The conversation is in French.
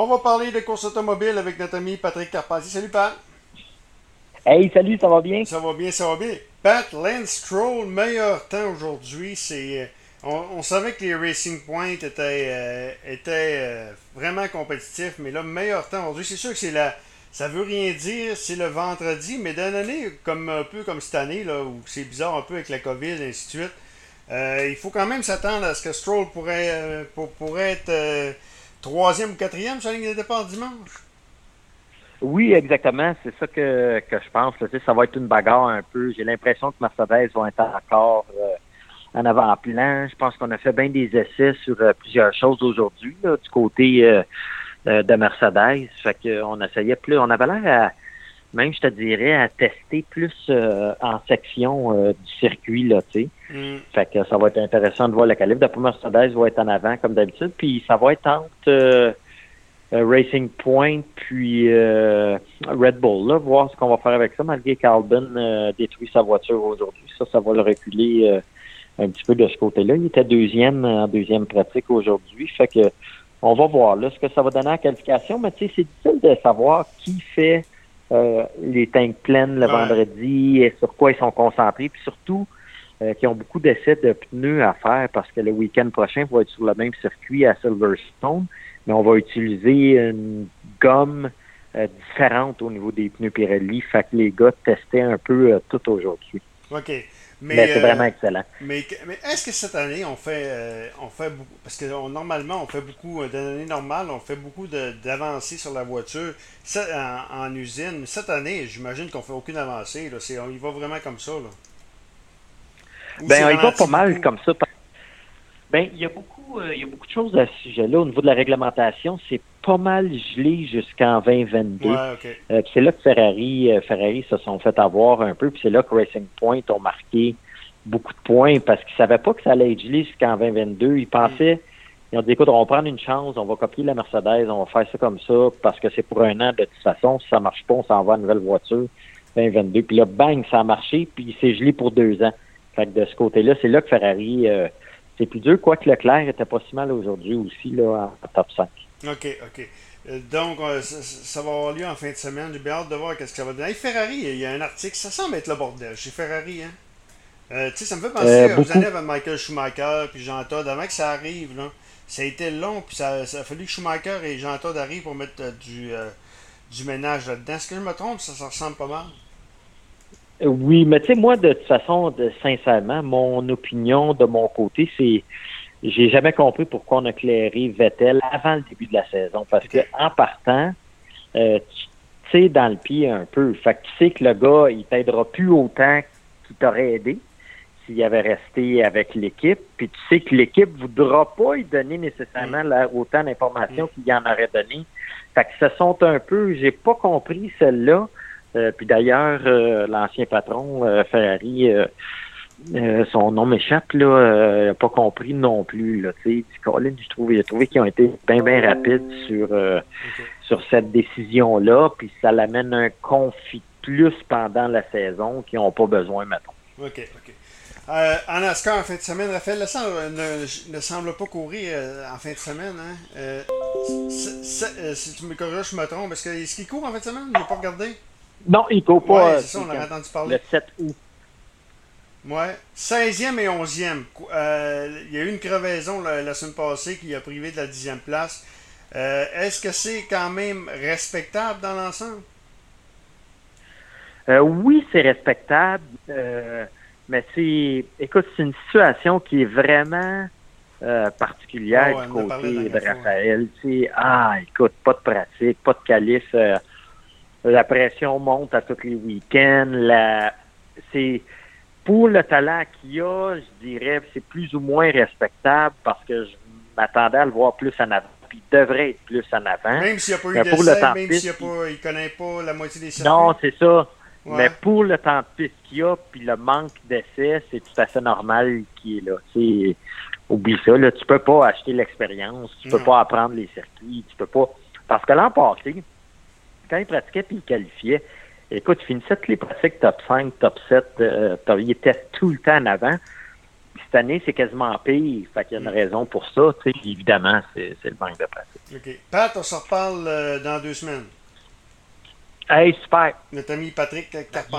On va parler de course automobile avec notre ami Patrick Carpentier. Salut Pat. Hey, salut, ça va bien? Ça va bien, ça va bien. Pat, Lance Stroll, meilleur temps aujourd'hui. C'est, euh, on, savait que les Racing Point étaient, euh, étaient euh, vraiment compétitifs, mais là, meilleur temps aujourd'hui. C'est sûr que c'est la, ça veut rien dire, c'est le vendredi, mais d'une année comme un peu comme cette année, là, où c'est bizarre un peu avec la COVID et ainsi de suite, il faut quand même s'attendre à ce que Stroll pourrait, pourrait être troisième ou quatrième sur la ligne de départ dimanche? Oui, exactement. C'est ça que, que je pense. Ça va être une bagarre un peu. J'ai l'impression que Mercedes vont être encore euh, en avant-plan. Je pense qu'on a fait bien des essais sur euh, plusieurs choses aujourd'hui du côté euh, de Mercedes. Fait qu'on essayait plus. On avait l'air à même je te dirais à tester plus en section du circuit là, tu sais. Mm. Fait que ça va être intéressant de voir le calibre. D'après Mercedes va être en avant comme d'habitude, puis ça va être entre euh, Racing Point puis euh, Red Bull. Là, voir ce qu'on va faire avec ça, malgré qu'Albin euh, détruit sa voiture aujourd'hui. Ça, ça va le reculer un petit peu de ce côté-là. Il était deuxième en deuxième pratique aujourd'hui. Fait que on va voir là ce que ça va donner en qualification, mais tu sais, c'est difficile de savoir qui fait les tanks pleines le vendredi et sur quoi ils sont concentrés, puis surtout qui ont beaucoup d'essais de pneus à faire parce que le week-end prochain va être sur le même circuit à Silverstone mais on va utiliser une gomme euh, différente au niveau des pneus Pirelli. Fait que les gars testaient un peu euh, tout aujourd'hui. OK. Mais, c'est euh, vraiment excellent. Mais, est-ce que cette année, on fait, on fait beaucoup, parce que normalement, on fait beaucoup, dans l'année normale, on fait beaucoup d'avancées sur la voiture en, usine. Mais cette année, j'imagine qu'on fait aucune avancée. Là. On y va vraiment comme ça. Là. ben, on y va pas mal comme ça. Ben, il y a beaucoup, euh, il y a beaucoup de choses à ce sujet-là. Au niveau de la réglementation, c'est pas mal gelé jusqu'en 2022. Euh, c'est là que Ferrari, euh, Ferrari se sont fait avoir un peu, puis c'est là que Racing Point ont marqué beaucoup de points parce qu'ils savaient pas que ça allait être gelé jusqu'en 2022. Ils pensaient, ils ont dit écoute, on va prendre une chance, on va copier la Mercedes, on va faire ça comme ça parce que c'est pour un an de toute façon. Si ça marche pas, on s'en va à une nouvelle voiture 2022. Puis là, bang, ça a marché, puis c'est gelé pour deux ans. Fait que de ce côté-là, c'est là que Ferrari c'est plus dur, quoique Leclerc était pas si mal aujourd'hui aussi, là, en top 5. OK, OK. Euh, donc, euh, ça, va avoir lieu en fin de semaine. J'ai bien hâte de voir ce que ça va donner. Hey, Ferrari, il y a un article, ça semble être le bordel chez Ferrari, hein? Euh, tu sais, ça me fait penser aux années avec Michael Schumacher puis Jean Todt. Avant que ça arrive, là, ça a été long, puis ça, ça a fallu que Schumacher et Jean Todt arrivent pour mettre du, du ménage là-dedans. Est-ce que je me trompe? Ça, ça ressemble pas mal. Oui, mais tu sais, moi, de toute façon, de, sincèrement, mon opinion de mon côté, c'est j'ai jamais compris pourquoi on a clairé Vettel avant le début de la saison. Parce que en partant, euh, tu sais dans le pied un peu. Fait que tu sais que le gars, il t'aidera plus autant qu'il t'aurait aidé s'il avait resté avec l'équipe. Puis tu sais que l'équipe voudra pas lui donner nécessairement autant d'informations mm. qu'il y en aurait donné. Fait que ce sont un peu, j'ai pas compris celle-là. Euh, puis d'ailleurs, euh, l'ancien patron, euh, Ferrari, son nom m'échappe, là, n'a pas compris non plus. Là, Colin, je trouve, il a trouvé qu'ils ont été bien, bien rapides sur, sur cette décision-là, puis ça l'amène un conflit plus pendant la saison qu'ils n'ont pas besoin, maintenant. OK, OK. en NASCAR, en fin de semaine, Raphaël ne, ne, semble pas courir en fin de semaine. Hein? si tu me corriges, je me trompe. Est-ce qu'il court en fin de semaine? Je n'ai pas regardé. Non, il ne court pas. Ouais, ça, on a entendu parler. Le 7 août. Ouais. 16e et 11e. Euh, il y a eu une crevaison la, semaine passée qui a privé de la 10e place. Euh, est-ce que c'est quand même respectable dans l'ensemble? Euh, oui, c'est respectable. mais c'est. Écoute, c'est une situation qui est vraiment particulière du côté de Raphaël. Ah, écoute, pas de pratique, pas de calife la pression monte à tous les week-ends. La, c'est pour le talent qu'il a, je dirais, c'est plus ou moins respectable parce que je m'attendais à le voir plus en avant. Puis il devrait être plus en avant. Même s'il n'y a pas eu d'essai, même s'il ne connaît pas la moitié des circuits. Non, c'est ça. Mais pour le temps de piste qu'il y a, puis le manque d'essais, c'est tout à fait normal qu'il est là. C'est, oublie ça, là, tu peux pas acheter l'expérience, tu peux pas apprendre les circuits, tu peux pas. Parce que l'an passé, quand il pratiquait puis il qualifiait, écoute, il finissait toutes les pratiques top 5, top 7, euh, il était tout le temps en avant. cette année, c'est quasiment pire. Fait qu'il y a une raison pour ça. Évidemment, c'est le manque de pratique. OK. Pat, on se reparle euh, dans deux semaines. Hey, super. Notre ami Patrick Carpentier.